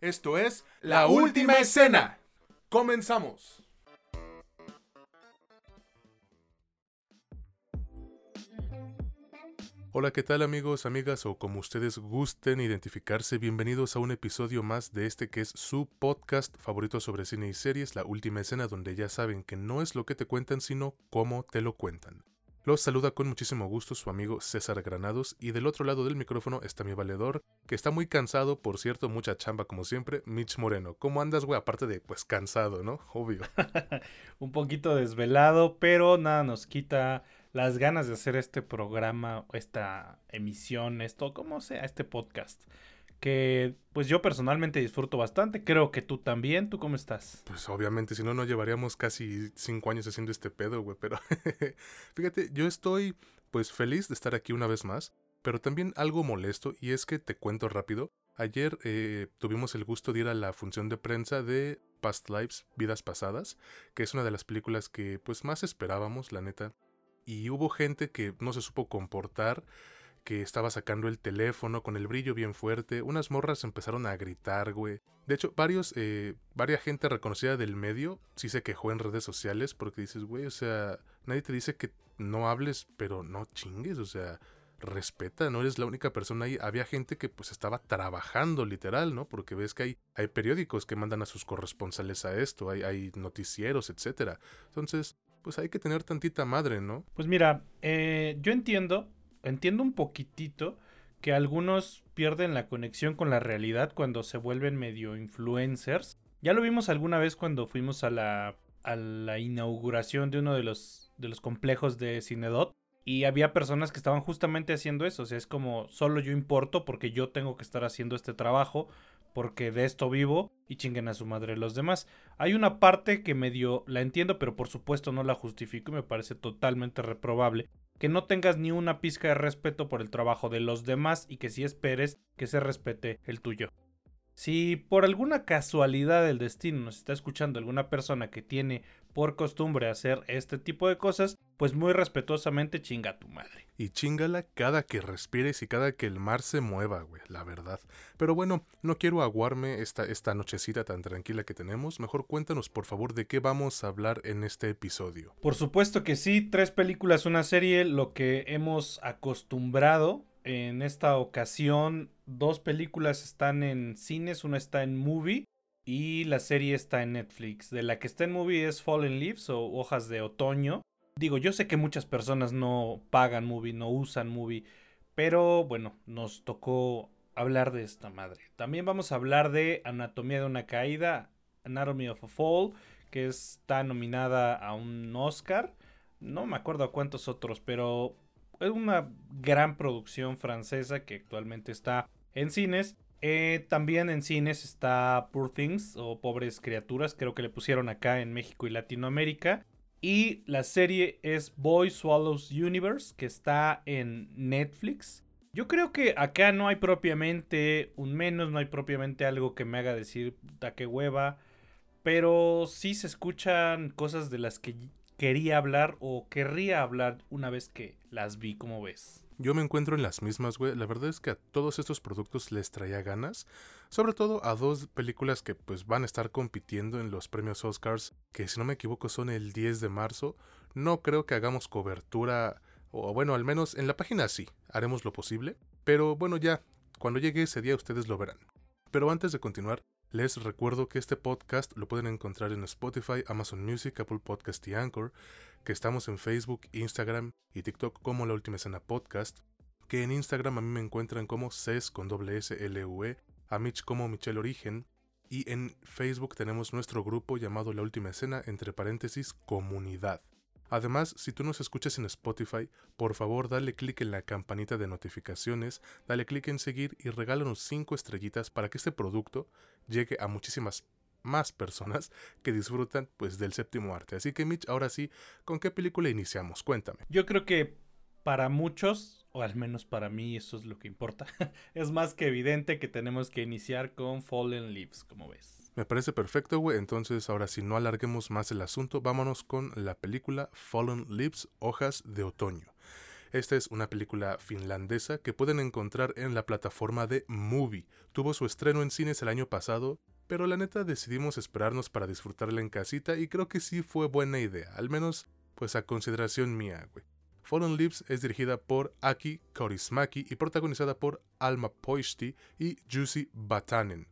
Esto es La Última Escena. Comenzamos. Hola, ¿qué tal amigos, amigas o como ustedes gusten identificarse? Bienvenidos a un episodio más de este que es su podcast favorito sobre cine y series, La Última Escena, donde ya saben que no es lo que te cuentan, sino cómo te lo cuentan. Los saluda con muchísimo gusto su amigo César Granados y del otro lado del micrófono está mi valedor, que está muy cansado, por cierto, mucha chamba como siempre, Mitch Moreno. ¿Cómo andas, güey? Aparte de, pues, cansado, ¿no? Obvio. Un poquito desvelado, pero nada nos quita las ganas de hacer este programa, esta emisión, esto, como sea, este podcast que pues yo personalmente disfruto bastante. Creo que tú también. ¿Tú cómo estás? Pues obviamente, si no, no llevaríamos casi cinco años haciendo este pedo, güey. Pero fíjate, yo estoy pues feliz de estar aquí una vez más, pero también algo molesto y es que te cuento rápido. Ayer eh, tuvimos el gusto de ir a la función de prensa de Past Lives, Vidas Pasadas, que es una de las películas que pues más esperábamos, la neta. Y hubo gente que no se supo comportar que estaba sacando el teléfono con el brillo bien fuerte. Unas morras empezaron a gritar, güey. De hecho, varios, eh, varias gente reconocida del medio sí se quejó en redes sociales porque dices, güey, o sea, nadie te dice que no hables, pero no chingues, o sea, respeta, no eres la única persona ahí. Había gente que pues estaba trabajando literal, ¿no? Porque ves que hay, hay periódicos que mandan a sus corresponsales a esto, hay, hay noticieros, etcétera. Entonces, pues hay que tener tantita madre, ¿no? Pues mira, eh, yo entiendo entiendo un poquitito que algunos pierden la conexión con la realidad cuando se vuelven medio influencers. Ya lo vimos alguna vez cuando fuimos a la, a la inauguración de uno de los, de los complejos de Cinedot. Y había personas que estaban justamente haciendo eso. O sea, es como solo yo importo porque yo tengo que estar haciendo este trabajo. Porque de esto vivo y chinguen a su madre los demás. Hay una parte que medio la entiendo, pero por supuesto no la justifico y me parece totalmente reprobable que no tengas ni una pizca de respeto por el trabajo de los demás y que si esperes que se respete el tuyo. Si por alguna casualidad del destino nos está escuchando alguna persona que tiene por costumbre hacer este tipo de cosas, pues muy respetuosamente chinga a tu madre. Y chingala cada que respires y cada que el mar se mueva, güey, la verdad. Pero bueno, no quiero aguarme esta, esta nochecita tan tranquila que tenemos. Mejor cuéntanos, por favor, de qué vamos a hablar en este episodio. Por supuesto que sí, tres películas, una serie, lo que hemos acostumbrado. En esta ocasión, dos películas están en cines, una está en movie y la serie está en Netflix. De la que está en movie es Fallen Leaves o Hojas de Otoño. Digo, yo sé que muchas personas no pagan movie, no usan movie, pero bueno, nos tocó hablar de esta madre. También vamos a hablar de Anatomía de una caída, Anatomy of a Fall, que está nominada a un Oscar. No me acuerdo a cuántos otros, pero es una gran producción francesa que actualmente está en cines. Eh, también en cines está Poor Things o Pobres Criaturas, creo que le pusieron acá en México y Latinoamérica. Y la serie es Boy Swallows Universe, que está en Netflix. Yo creo que acá no hay propiamente un menos, no hay propiamente algo que me haga decir da que hueva. Pero sí se escuchan cosas de las que quería hablar o querría hablar una vez que las vi, como ves. Yo me encuentro en las mismas, güey. La verdad es que a todos estos productos les traía ganas. Sobre todo a dos películas que pues van a estar compitiendo en los premios Oscars, que si no me equivoco son el 10 de marzo. No creo que hagamos cobertura, o bueno, al menos en la página sí, haremos lo posible. Pero bueno, ya, cuando llegue ese día ustedes lo verán. Pero antes de continuar, les recuerdo que este podcast lo pueden encontrar en Spotify, Amazon Music, Apple Podcast y Anchor que estamos en Facebook, Instagram y TikTok como La Última Escena Podcast, que en Instagram a mí me encuentran como CES con doble S L U E, a Mitch como Michelle Origen, y en Facebook tenemos nuestro grupo llamado La Última Escena, entre paréntesis, comunidad. Además, si tú nos escuchas en Spotify, por favor dale clic en la campanita de notificaciones, dale clic en seguir y regálanos 5 estrellitas para que este producto llegue a muchísimas más personas que disfrutan pues del séptimo arte. Así que Mitch, ahora sí, ¿con qué película iniciamos? Cuéntame. Yo creo que para muchos, o al menos para mí eso es lo que importa, es más que evidente que tenemos que iniciar con Fallen Leaves, como ves. Me parece perfecto, güey. Entonces, ahora si no alarguemos más el asunto, vámonos con la película Fallen Leaves, Hojas de Otoño. Esta es una película finlandesa que pueden encontrar en la plataforma de Movie. Tuvo su estreno en cines el año pasado, pero la neta decidimos esperarnos para disfrutarla en casita y creo que sí fue buena idea, al menos pues a consideración mía, güey. Fallen Lips es dirigida por Aki Kaurismäki y protagonizada por Alma Poishti y Juicy Batanen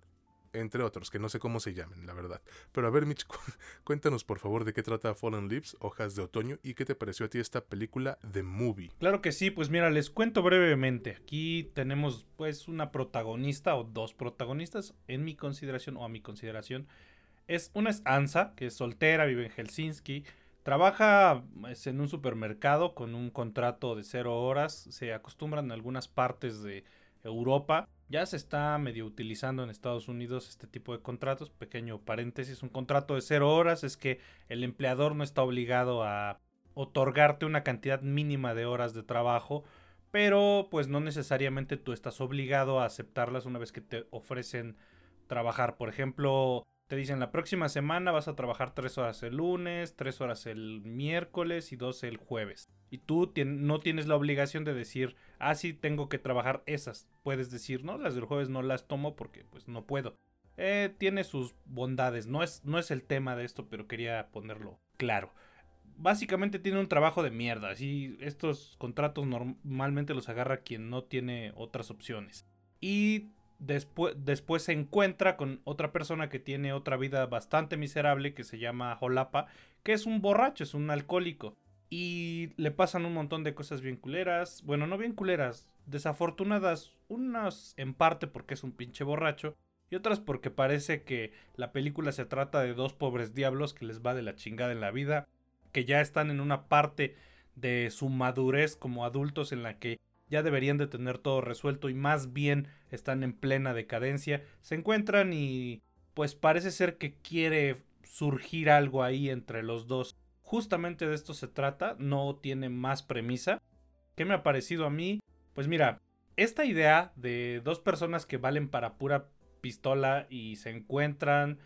entre otros, que no sé cómo se llamen, la verdad. Pero a ver, Mitch, cuéntanos por favor de qué trata Fallen Leaves, Hojas de Otoño, y qué te pareció a ti esta película de movie. Claro que sí, pues mira, les cuento brevemente. Aquí tenemos pues una protagonista o dos protagonistas, en mi consideración o a mi consideración. Es, una es Ansa, que es soltera, vive en Helsinki. Trabaja pues, en un supermercado con un contrato de cero horas. Se acostumbran en algunas partes de Europa ya se está medio utilizando en Estados Unidos este tipo de contratos. Pequeño paréntesis, un contrato de cero horas es que el empleador no está obligado a otorgarte una cantidad mínima de horas de trabajo, pero pues no necesariamente tú estás obligado a aceptarlas una vez que te ofrecen trabajar. Por ejemplo, te dicen la próxima semana vas a trabajar tres horas el lunes, tres horas el miércoles y dos el jueves. Y tú no tienes la obligación de decir, ah, sí, tengo que trabajar esas. Puedes decir, no, las del jueves no las tomo porque pues no puedo. Eh, tiene sus bondades, no es, no es el tema de esto, pero quería ponerlo claro. Básicamente tiene un trabajo de mierda, y estos contratos normalmente los agarra quien no tiene otras opciones. Y después, después se encuentra con otra persona que tiene otra vida bastante miserable que se llama Jolapa, que es un borracho, es un alcohólico. Y le pasan un montón de cosas bien culeras. Bueno, no bien culeras, desafortunadas. Unas en parte porque es un pinche borracho. Y otras porque parece que la película se trata de dos pobres diablos que les va de la chingada en la vida. Que ya están en una parte de su madurez como adultos en la que ya deberían de tener todo resuelto y más bien están en plena decadencia. Se encuentran y pues parece ser que quiere surgir algo ahí entre los dos justamente de esto se trata, no tiene más premisa. ¿Qué me ha parecido a mí? Pues mira, esta idea de dos personas que valen para pura pistola y se encuentran,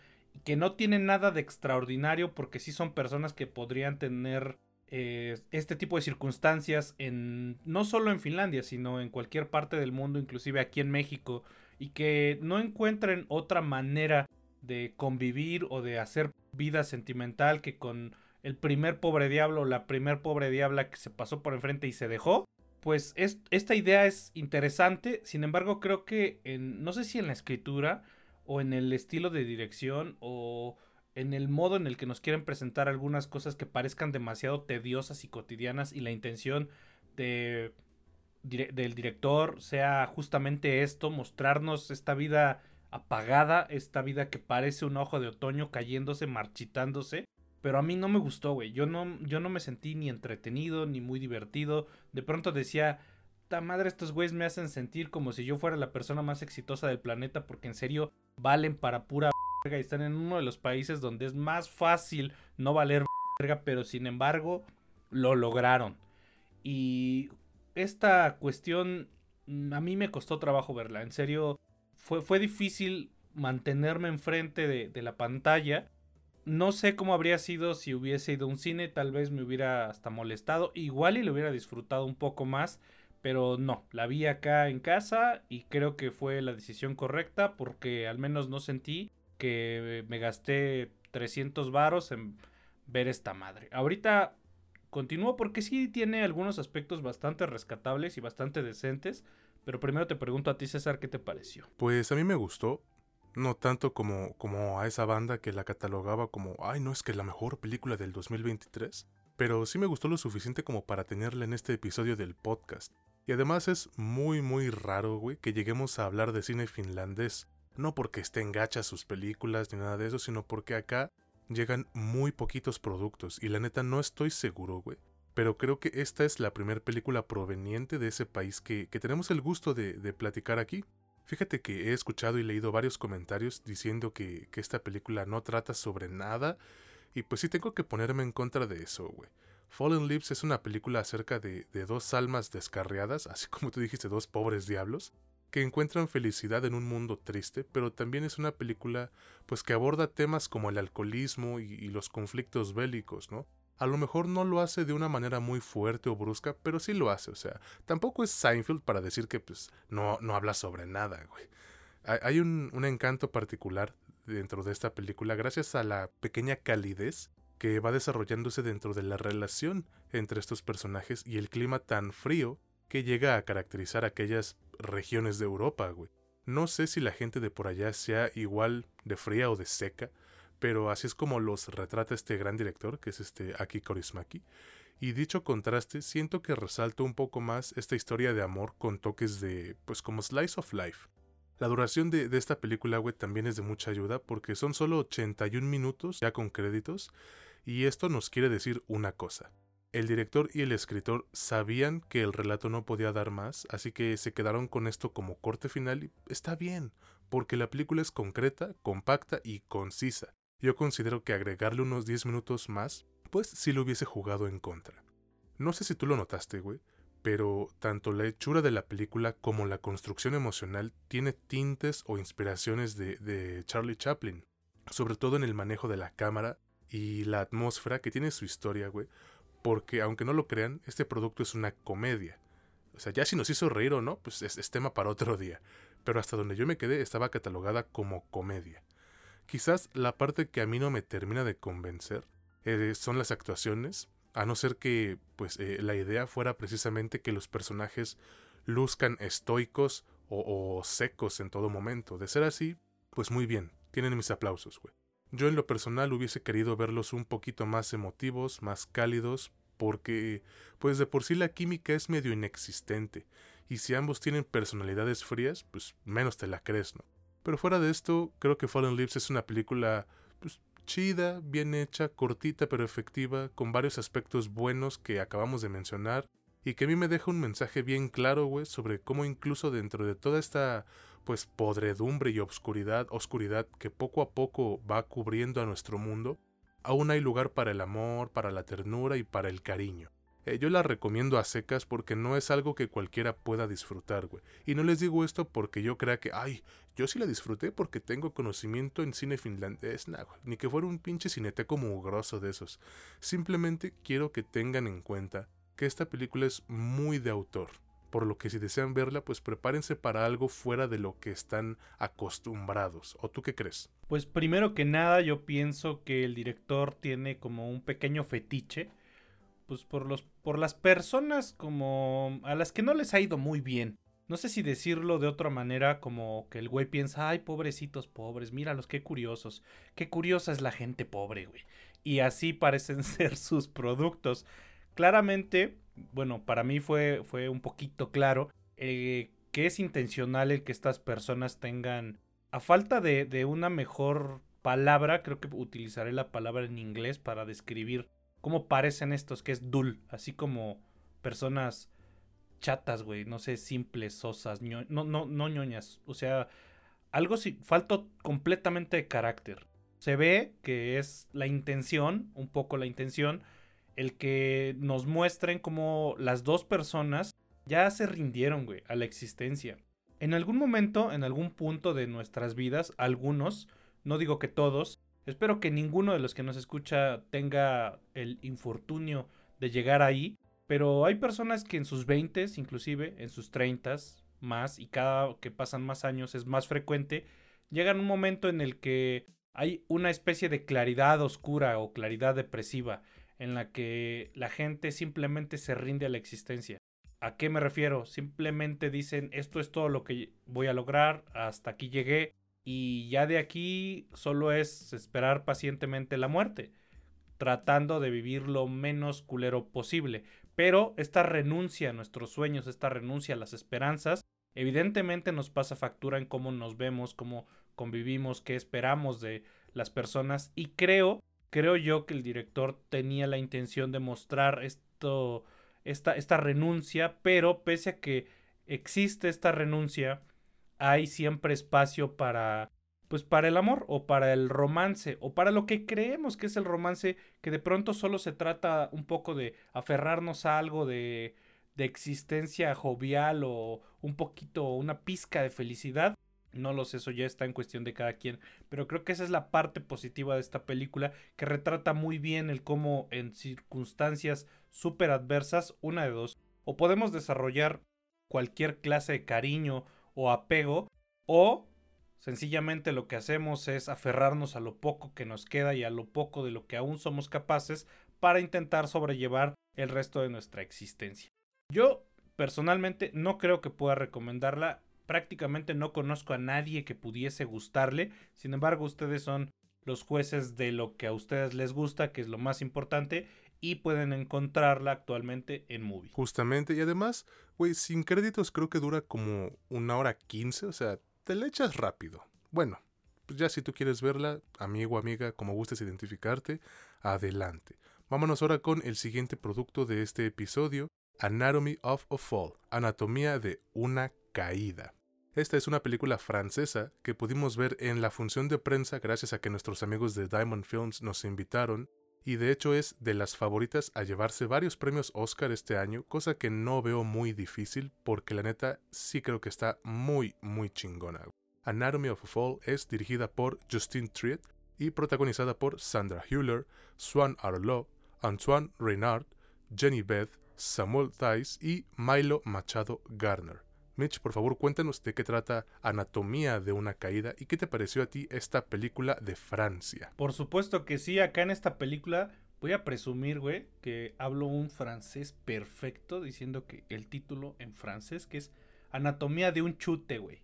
que no tienen nada de extraordinario porque sí son personas que podrían tener eh, este tipo de circunstancias en no solo en Finlandia, sino en cualquier parte del mundo, inclusive aquí en México, y que no encuentren otra manera de convivir o de hacer vida sentimental que con el primer pobre diablo, la primer pobre diabla que se pasó por enfrente y se dejó. Pues es, esta idea es interesante, sin embargo creo que en, no sé si en la escritura o en el estilo de dirección o en el modo en el que nos quieren presentar algunas cosas que parezcan demasiado tediosas y cotidianas y la intención de, del director sea justamente esto, mostrarnos esta vida apagada, esta vida que parece un ojo de otoño cayéndose, marchitándose pero a mí no me gustó, güey. Yo no, yo no me sentí ni entretenido, ni muy divertido. De pronto decía, ta madre, estos güeyes me hacen sentir como si yo fuera la persona más exitosa del planeta, porque en serio valen para pura y están en uno de los países donde es más fácil no valer verga, pero sin embargo lo lograron. Y esta cuestión a mí me costó trabajo verla. En serio, fue, fue difícil mantenerme enfrente de, de la pantalla no sé cómo habría sido si hubiese ido a un cine, tal vez me hubiera hasta molestado, igual y lo hubiera disfrutado un poco más, pero no, la vi acá en casa y creo que fue la decisión correcta porque al menos no sentí que me gasté 300 varos en ver esta madre. Ahorita continúo porque sí tiene algunos aspectos bastante rescatables y bastante decentes, pero primero te pregunto a ti César, ¿qué te pareció? Pues a mí me gustó, no tanto como, como a esa banda que la catalogaba como, ay, no es que la mejor película del 2023, pero sí me gustó lo suficiente como para tenerla en este episodio del podcast. Y además es muy muy raro, güey, que lleguemos a hablar de cine finlandés. No porque estén gachas sus películas ni nada de eso, sino porque acá llegan muy poquitos productos. Y la neta no estoy seguro, güey. Pero creo que esta es la primera película proveniente de ese país que, que tenemos el gusto de, de platicar aquí. Fíjate que he escuchado y leído varios comentarios diciendo que, esta película no trata sobre nada y pues sí tengo que ponerme en contra de eso, güey. Fallen Leaves es una película acerca de, de dos almas descarriadas, así como tú dijiste, dos pobres diablos, que encuentran felicidad en un mundo triste, pero también es una película pues que aborda temas como el alcoholismo y, los conflictos bélicos, ¿no? A lo mejor no lo hace de una manera muy fuerte o brusca, pero sí lo hace. O sea, tampoco es Seinfeld para decir que pues no, no habla sobre nada, güey. Hay un, un encanto particular dentro de esta película gracias a la pequeña calidez que va desarrollándose dentro de la relación entre estos personajes y el clima tan frío que llega a caracterizar aquellas regiones de Europa, güey. No sé si la gente de por allá sea igual de fría o de seca, pero así es como los retrata este gran director, que es este Aki Korismaki. Y dicho contraste, siento que resalta un poco más esta historia de amor con toques de, pues como slice of life. La duración de, de esta película, güey, también es de mucha ayuda porque son solo 81 minutos ya con créditos y esto nos quiere decir una cosa. El director y el escritor sabían que el relato no podía dar más, así que se quedaron con esto como corte final y está bien, porque la película es concreta, compacta y concisa. Yo considero que agregarle unos 10 minutos más, pues sí lo hubiese jugado en contra. No sé si tú lo notaste, güey, pero tanto la hechura de la película como la construcción emocional tiene tintes o inspiraciones de, de Charlie Chaplin, sobre todo en el manejo de la cámara y la atmósfera que tiene su historia, güey. Porque aunque no lo crean, este producto es una comedia. O sea, ya si nos hizo reír o no, pues es, tema para otro día. Pero hasta donde yo me quedé estaba catalogada como comedia. Quizás la parte que a mí no me termina de convencer eh, son las actuaciones, a no ser que pues eh, la idea fuera precisamente que los personajes luzcan estoicos o, o secos en todo momento. De ser así, pues muy bien, tienen mis aplausos, güey. Yo en lo personal hubiese querido verlos un poquito más emotivos, más cálidos, porque pues de por sí la química es medio inexistente, y si ambos tienen personalidades frías, pues menos te la crees, ¿no? Pero fuera de esto, creo que Fallen Lips es una película pues, chida, bien hecha, cortita pero efectiva, con varios aspectos buenos que acabamos de mencionar, y que a mí me deja un mensaje bien claro, güey, sobre cómo incluso dentro de toda esta pues podredumbre y obscuridad, oscuridad que poco a poco va cubriendo a nuestro mundo, aún hay lugar para el amor, para la ternura y para el cariño. Eh, yo la recomiendo a secas porque no es algo que cualquiera pueda disfrutar, güey. Y no les digo esto porque yo crea que, ay, yo sí la disfruté porque tengo conocimiento en cine finlandés, ni que fuera un pinche cineteco mugroso de esos. Simplemente quiero que tengan en cuenta que esta película es muy de autor por lo que si desean verla, pues prepárense para algo fuera de lo que están acostumbrados. ¿O tú qué crees? Pues primero que nada yo pienso que el director tiene como un pequeño fetiche, pues por, los, por las personas como a las que no les ha ido muy bien. No sé si decirlo de otra manera, como que el güey piensa, ay, pobrecitos pobres, míralos, qué curiosos, qué curiosa es la gente pobre, güey. Y así parecen ser sus productos. Claramente, bueno, para mí fue, fue un poquito claro eh, que es intencional el que estas personas tengan, a falta de, de una mejor palabra, creo que utilizaré la palabra en inglés para describir cómo parecen estos, que es dull, así como personas chatas, güey, no sé, simples, sosas, no, no, no ñoñas, o sea, algo si falta completamente de carácter. Se ve que es la intención, un poco la intención, el que nos muestren cómo las dos personas ya se rindieron, güey, a la existencia. En algún momento, en algún punto de nuestras vidas, algunos, no digo que todos, espero que ninguno de los que nos escucha tenga el infortunio de llegar ahí, pero hay personas que en sus 20, inclusive en sus 30 más, y cada que pasan más años es más frecuente, llegan un momento en el que hay una especie de claridad oscura o claridad depresiva en la que la gente simplemente se rinde a la existencia. ¿A qué me refiero? Simplemente dicen, esto es todo lo que voy a lograr, hasta aquí llegué, y ya de aquí solo es esperar pacientemente la muerte, tratando de vivir lo menos culero posible. Pero esta renuncia a nuestros sueños, esta renuncia a las esperanzas, evidentemente nos pasa factura en cómo nos vemos, cómo convivimos, qué esperamos de las personas, y creo creo yo que el director tenía la intención de mostrar esto, esta, esta renuncia, pero pese a que existe esta renuncia, hay siempre espacio para pues para el amor o para el romance o para lo que creemos que es el romance que de pronto solo se trata un poco de aferrarnos a algo de, de existencia jovial o un poquito una pizca de felicidad No lo sé, eso ya está en cuestión de cada quien. Pero creo que esa es la parte positiva de esta película, que retrata muy bien el cómo en circunstancias súper adversas, una de dos, o podemos desarrollar cualquier clase de cariño o apego, o sencillamente lo que hacemos es aferrarnos a lo poco que nos queda y a lo poco de lo que aún somos capaces para intentar sobrellevar el resto de nuestra existencia. Yo personalmente no creo que pueda recomendarla prácticamente no conozco a nadie que pudiese gustarle. Sin embargo, ustedes son los jueces de lo que a ustedes les gusta, que es lo más importante, y pueden encontrarla actualmente en Movie. Justamente, y además, güey, sin créditos creo que dura como una hora quince, o sea, te la echas rápido. Bueno, pues ya si tú quieres verla, amigo, amiga, como gustes identificarte, adelante. Vámonos ahora con el siguiente producto de este episodio, Anatomy of a Fall, Anatomía de una caída. Esta es una película francesa que pudimos ver en la función de prensa gracias a que nuestros amigos de Diamond Films nos invitaron y de hecho es de las favoritas a llevarse varios premios Oscar este año, cosa que no veo muy difícil porque la neta sí creo que está muy muy chingona. Anatomy of a Fall es dirigida por Justine Triet y protagonizada por Sandra Hüller, Swan Arlo, Antoine Reynard, Jenny Beth, Samuel Tice y Milo Machado Garner. Mitch, por favor, cuéntanos de qué trata Anatomía de una caída y qué te pareció a ti esta película de Francia. Por supuesto que sí, acá en esta película voy a presumir, güey, que hablo un francés perfecto diciendo que el título en francés que es Anatomía de un chute, güey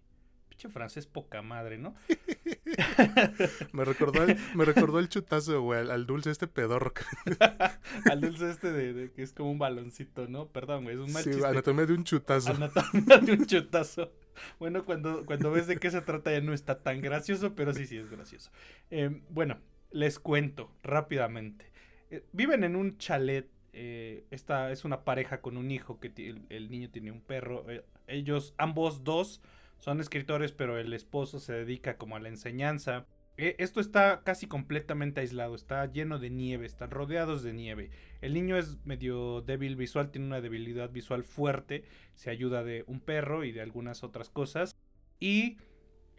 francés poca madre, ¿no? me, recordó el, me recordó el chutazo, güey, al, dulce este pedorro. al dulce este de, que es como un baloncito, ¿no? Perdón, güey, es un mal sí, anatomía de un chutazo. Anatomía de un chutazo. Bueno, cuando, cuando ves de qué se trata ya no está tan gracioso, pero sí, sí es gracioso. Em, bueno, les cuento rápidamente. Eh, viven en un chalet eh, esta es una pareja con un hijo que el, el niño tiene un perro. Eh, ellos, ambos dos, son escritores, pero el esposo se dedica como a la enseñanza. E, esto está casi completamente aislado, está lleno de nieve, están rodeados de nieve. El niño es medio débil visual, tiene una debilidad visual fuerte, se ayuda de un perro y de algunas otras cosas. Y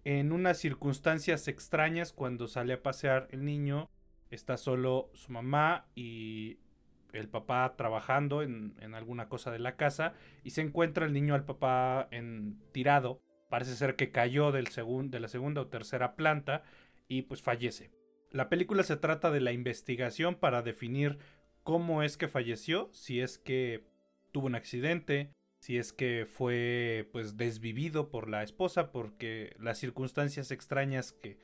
en unas circunstancias extrañas, cuando sale a pasear el niño, está solo su mamá y el papá trabajando en, en alguna cosa de la casa y se encuentra el niño al papá en, tirado Parece ser que cayó del de la segunda o tercera planta y pues fallece. La película se trata de la investigación para definir cómo es que falleció, si es que tuvo un accidente, si es que fue pues desvivido por la esposa, porque las circunstancias extrañas que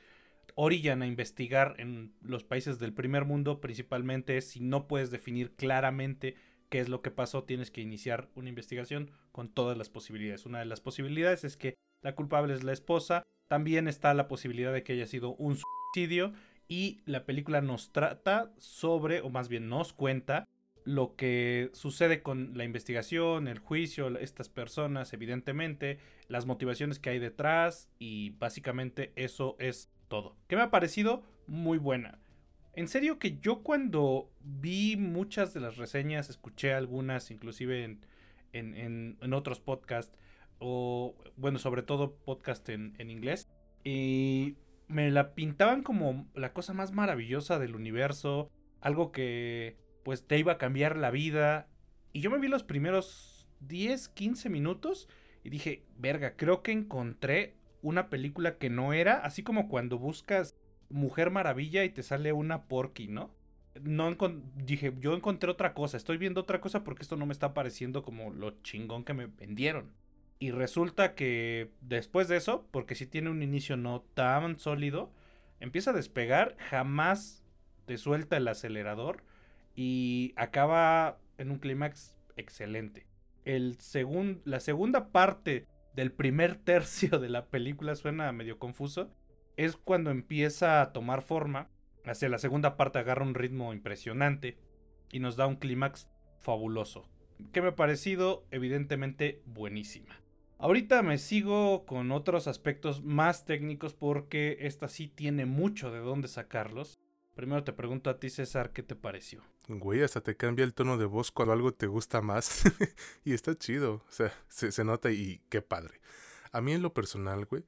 orillan a investigar en los países del primer mundo principalmente es si no puedes definir claramente qué es lo que pasó, tienes que iniciar una investigación con todas las posibilidades. Una de las posibilidades es que la culpable es la esposa. También está la posibilidad de que haya sido un suicidio. Y la película nos trata sobre, o más bien nos cuenta, lo que sucede con la investigación, el juicio, estas personas, evidentemente, las motivaciones que hay detrás y básicamente eso es todo. Que me ha parecido muy buena. En serio que yo cuando vi muchas de las reseñas, escuché algunas, inclusive en, en, en otros podcasts, o bueno, sobre todo podcast en, inglés. Y me la pintaban como la cosa más maravillosa del universo, algo que pues te iba a cambiar la vida. Y yo me vi los primeros 10, 15 minutos y dije, verga, creo que encontré una película que no era, así como cuando buscas Mujer Maravilla y te sale una Porky, ¿no? No dije, yo encontré otra cosa, estoy viendo otra cosa porque esto no me está pareciendo como lo chingón que me vendieron. Y resulta que después de eso, porque si tiene un inicio no tan sólido, empieza a despegar, jamás te suelta el acelerador y acaba en un clímax excelente. El la segunda parte del primer tercio de la película suena medio confuso. Es cuando empieza a tomar forma. Hacia la segunda parte agarra un ritmo impresionante y nos da un clímax fabuloso. Que me ha parecido evidentemente buenísima. Ahorita me sigo con otros aspectos más técnicos porque esta sí tiene mucho de dónde sacarlos. Primero te pregunto a ti, César, ¿qué te pareció? Güey, hasta te cambia el tono de voz cuando algo te gusta más. y está chido. O sea, se, se, nota y qué padre. A mí en lo personal, güey,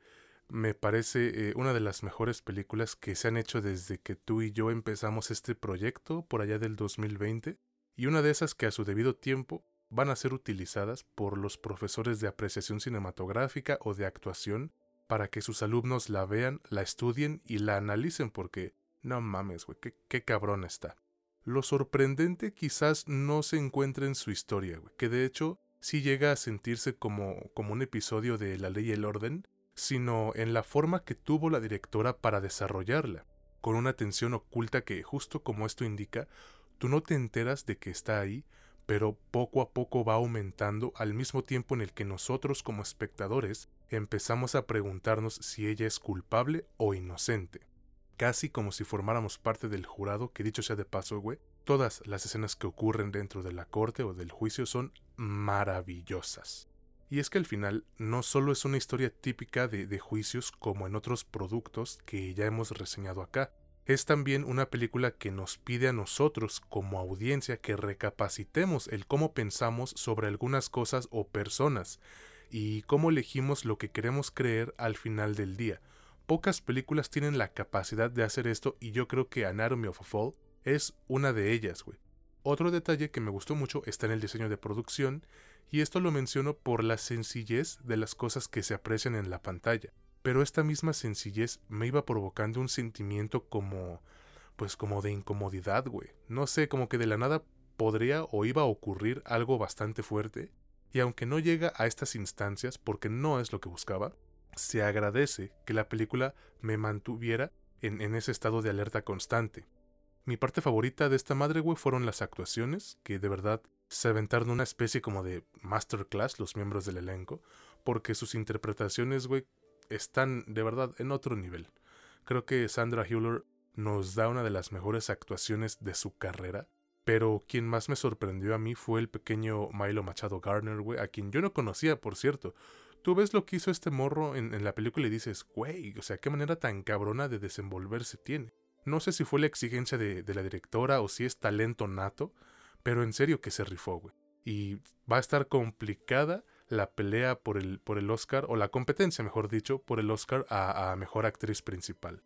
me parece eh, una de las mejores películas que se han hecho desde que tú y yo empezamos este proyecto por allá del 2020 y una de esas que a su debido tiempo van a ser utilizadas por los profesores de apreciación cinematográfica o de actuación para que sus alumnos la vean, la estudien y la analicen porque no mames, güey, qué, cabrón está. Lo sorprendente quizás no se encuentra en su historia, güey, que de hecho sí llega a sentirse como, como un episodio de La Ley y el Orden, sino en la forma que tuvo la directora para desarrollarla, con una tensión oculta que, justo como esto indica, tú no te enteras de que está ahí, pero poco a poco va aumentando al mismo tiempo en el que nosotros como espectadores empezamos a preguntarnos si ella es culpable o inocente. Casi como si formáramos parte del jurado, que dicho sea de paso, todas las escenas que ocurren dentro de la corte o del juicio son maravillosas. Y es que al final no solo es una historia típica de, juicios como en otros productos que ya hemos reseñado acá, es también una película que nos pide a nosotros como audiencia que recapacitemos el cómo pensamos sobre algunas cosas o personas y cómo elegimos lo que queremos creer al final del día. Pocas películas tienen la capacidad de hacer esto y yo creo que Anatomy of a Fall es una de ellas, güey. Otro detalle que me gustó mucho está en el diseño de producción y esto lo menciono por la sencillez de las cosas que se aprecian en la pantalla. Pero esta misma sencillez me iba provocando un sentimiento como... pues como de incomodidad, güey. No sé, como que de la nada podría o iba a ocurrir algo bastante fuerte. Y aunque no llega a estas instancias, porque no es lo que buscaba, se agradece que la película me mantuviera en, en ese estado de alerta constante. Mi parte favorita de esta madre, güey, fueron las actuaciones, que de verdad se aventaron una especie como de masterclass los miembros del elenco, porque sus interpretaciones, güey, están de verdad en otro nivel. Creo que Sandra Hüller nos da una de las mejores actuaciones de su carrera, pero quien más me sorprendió a mí fue el pequeño Milo Machado Garner, güey, a quien yo no conocía, por cierto. Tú ves lo que hizo este morro en, la película y dices, güey, o sea, qué manera tan cabrona de desenvolverse tiene. No sé si fue la exigencia de, de la directora o si es talento nato, pero en serio que se rifó, güey. Y va a estar complicada la pelea por el, por el Oscar, o la competencia, mejor dicho, por el Oscar a, Mejor Actriz Principal.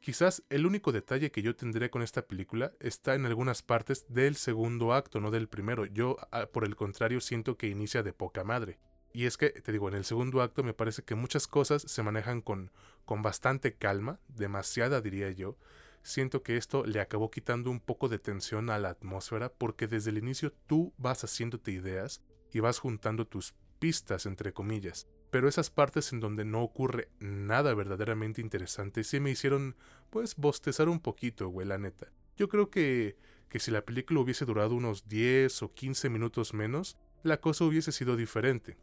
Quizás el único detalle que yo tendré con esta película está en algunas partes del segundo acto, no del primero. Yo, por el contrario, siento que inicia de poca madre. Y es que, te digo, en el segundo acto me parece que muchas cosas se manejan con, con bastante calma, demasiada diría yo, siento que esto le acabó quitando un poco de tensión a la atmósfera porque desde el inicio tú vas haciéndote ideas y vas juntando tus pistas entre comillas. Pero esas partes en donde no ocurre nada verdaderamente interesante sí me hicieron pues bostezar un poquito, güey, la neta. Yo creo que, que si la película hubiese durado unos 10 o 15 minutos menos, la cosa hubiese sido diferente.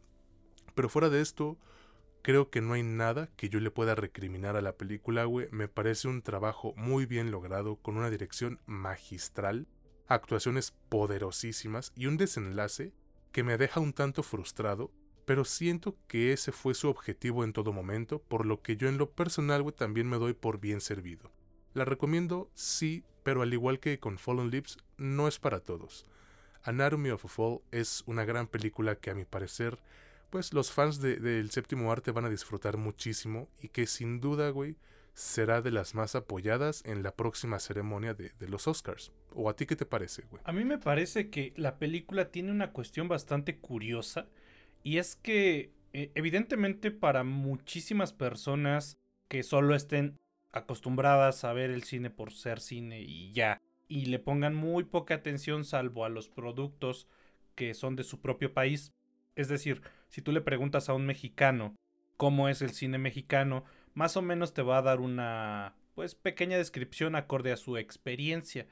Pero fuera de esto, Creo que no hay nada que yo le pueda recriminar a la película, güey. Me parece un trabajo muy bien logrado, con una dirección magistral, actuaciones poderosísimas y un desenlace que me deja un tanto frustrado, pero siento que ese fue su objetivo en todo momento, por lo que yo en lo personal, güey, también me doy por bien servido. La recomiendo, sí, pero al igual que con Fallen Lips, no es para todos. Anatomy of a Fall es una gran película que a mi parecer pues los fans del séptimo arte van a disfrutar muchísimo y que sin duda, güey, será de las más apoyadas en la próxima ceremonia de, los Oscars. ¿O a ti qué te parece, güey? A mí me parece que la película tiene una cuestión bastante curiosa y es que eh, evidentemente para muchísimas personas que solo estén acostumbradas a ver el cine por ser cine y ya, y le pongan muy poca atención salvo a los productos que son de su propio país, es decir, si tú le preguntas a un mexicano cómo es el cine mexicano, más o menos te va a dar una pues pequeña descripción acorde a su experiencia.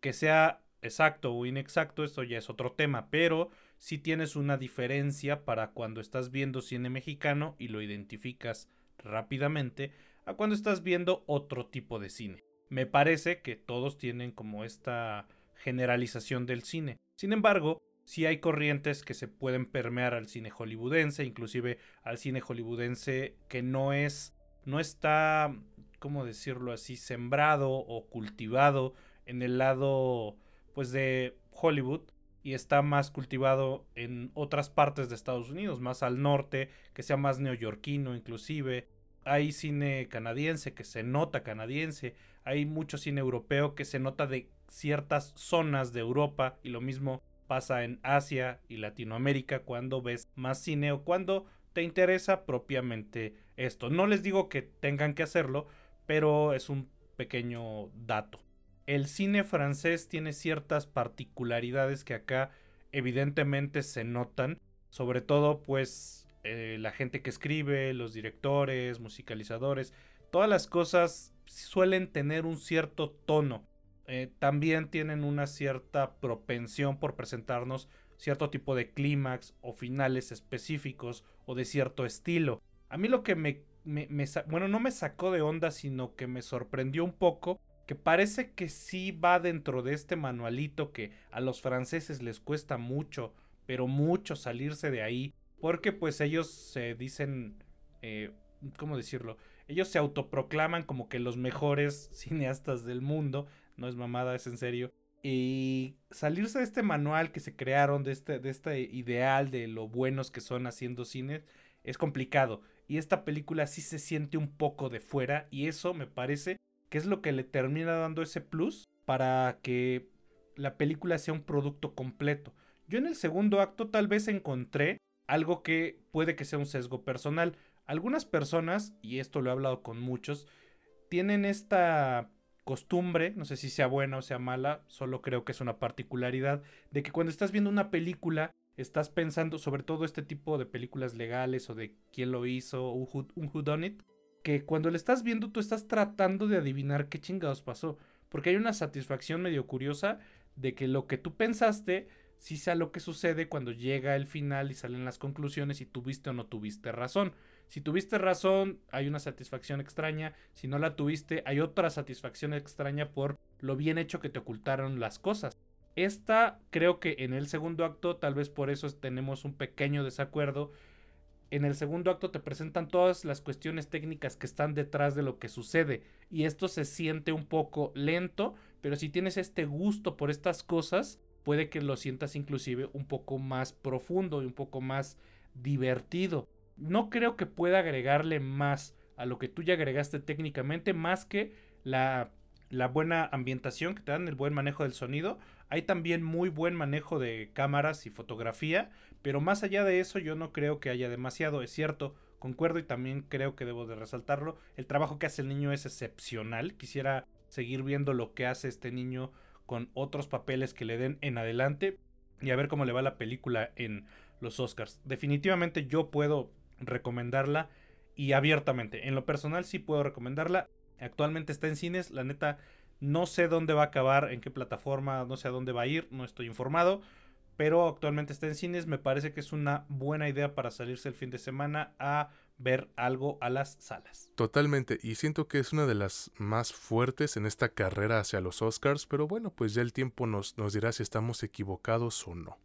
Que sea exacto o inexacto, esto ya es otro tema, pero si tienes una diferencia para cuando estás viendo cine mexicano y lo identificas rápidamente a cuando estás viendo otro tipo de cine. Me parece que todos tienen como esta generalización del cine. Sin embargo, sí hay corrientes que se pueden permear al cine hollywoodense, inclusive al cine hollywoodense que no es, no está, ¿cómo decirlo así?, sembrado o cultivado en el lado, pues, de Hollywood y está más cultivado en otras partes de Estados Unidos, más al norte, que sea más neoyorquino inclusive, hay cine canadiense que se nota canadiense, hay mucho cine europeo que se nota de ciertas zonas de Europa y lo mismo pasa en Asia y Latinoamérica cuando ves más cine o cuando te interesa propiamente esto. No les digo que tengan que hacerlo, pero es un pequeño dato. El cine francés tiene ciertas particularidades que acá evidentemente se notan, sobre todo pues eh, la gente que escribe, los directores, musicalizadores, todas las cosas suelen tener un cierto tono. Eh, también tienen una cierta propensión por presentarnos cierto tipo de clímax o finales específicos o de cierto estilo. A mí lo que me, me, bueno, no me sacó de onda, sino que me sorprendió un poco, que parece que sí va dentro de este manualito que a los franceses les cuesta mucho, pero mucho salirse de ahí, porque pues ellos se dicen, eh, ¿cómo decirlo? Ellos se autoproclaman como que los mejores cineastas del mundo, no es mamada, es en serio. Y salirse de este manual que se crearon, de este, de este ideal de lo buenos que son haciendo cine, es complicado. Y esta película sí se siente un poco de fuera y eso me parece que es lo que le termina dando ese plus para que la película sea un producto completo. Yo en el segundo acto tal vez encontré algo que puede que sea un sesgo personal. Algunas personas, y esto lo he hablado con muchos, tienen esta costumbre, no sé si sea buena o sea mala, solo creo que es una particularidad, de que cuando estás viendo una película, estás pensando sobre todo este tipo de películas legales o de quién lo hizo, un, un whodunit, que cuando le estás viendo tú estás tratando de adivinar qué chingados pasó, porque hay una satisfacción medio curiosa de que lo que tú pensaste sí sea lo que sucede cuando llega el final y salen las conclusiones y tuviste o no tuviste razón. Si tuviste razón, hay una satisfacción extraña. Si no la tuviste, hay otra satisfacción extraña por lo bien hecho que te ocultaron las cosas. Esta creo que en el segundo acto, tal vez por eso tenemos un pequeño desacuerdo. En el segundo acto te presentan todas las cuestiones técnicas que están detrás de lo que sucede. Y esto se siente un poco lento, pero si tienes este gusto por estas cosas, puede que lo sientas inclusive un poco más profundo y un poco más divertido no creo que pueda agregarle más a lo que tú ya agregaste técnicamente, más que la, la buena ambientación que te dan, el buen manejo del sonido. Hay también muy buen manejo de cámaras y fotografía, pero más allá de eso yo no creo que haya demasiado, es cierto, concuerdo y también creo que debo de resaltarlo, el trabajo que hace el niño es excepcional, quisiera seguir viendo lo que hace este niño con otros papeles que le den en adelante y a ver cómo le va la película en los Oscars. Definitivamente yo puedo recomendarla y abiertamente. En lo personal sí puedo recomendarla. Actualmente está en cines, la neta no sé dónde va a acabar, en qué plataforma, no sé a dónde va a ir, no estoy informado, pero actualmente está en cines, me parece que es una buena idea para salirse el fin de semana a ver algo a las salas. Totalmente, y siento que es una de las más fuertes en esta carrera hacia los Oscars, pero bueno, pues ya el tiempo nos, nos dirá si estamos equivocados o no.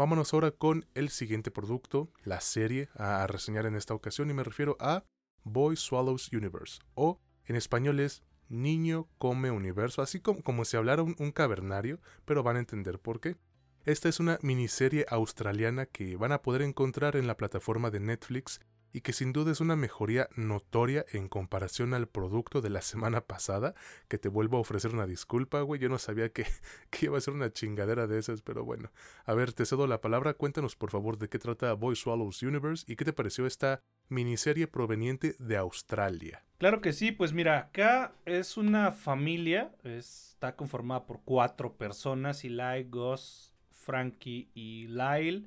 Vámonos ahora con el siguiente producto, la serie a, reseñar en esta ocasión y me refiero a Boy Swallows Universe o en español es Niño Come Universo, así como, como si hablara un, un cavernario, pero van a entender por qué. Esta es una miniserie australiana que van a poder encontrar en la plataforma de Netflix y que sin duda es una mejoría notoria en comparación al producto de la semana pasada, que te vuelvo a ofrecer una disculpa, güey, yo no sabía que, que, iba a ser una chingadera de esas, pero bueno. A ver, te cedo la palabra, cuéntanos por favor de qué trata Boy Swallows Universe y qué te pareció esta miniserie proveniente de Australia. Claro que sí, pues mira, acá es una familia, está conformada por cuatro personas, Eli, Gus, Frankie y Lyle.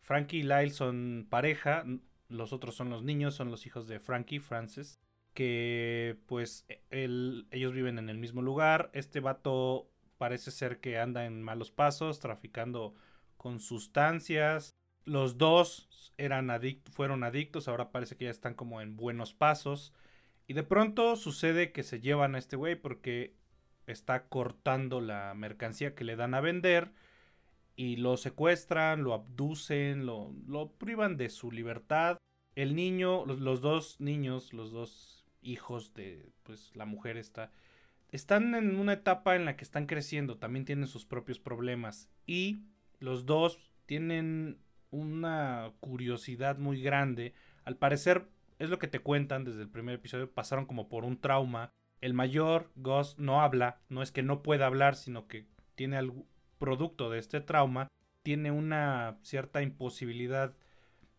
Frankie y Lyle son pareja, los otros son los niños, son los hijos de Frankie, Francis, que pues e, ellos viven en el mismo lugar. Este vato parece ser que anda en malos pasos, traficando con sustancias. Los dos eran fueron adictos, ahora parece que ya están como en buenos pasos. Y de pronto sucede que se llevan a este güey porque está cortando la mercancía que le dan a vender y lo secuestran, lo abducen, lo, lo privan de su libertad. El niño, los, dos niños, los dos hijos de pues la mujer está están en una etapa en la que están creciendo, también tienen sus propios problemas y los dos tienen una curiosidad muy grande. Al parecer es lo que te cuentan desde el primer episodio, pasaron como por un trauma. El mayor, Gus, no habla, no es que no pueda hablar, sino que tiene producto de este trauma, tiene una cierta imposibilidad,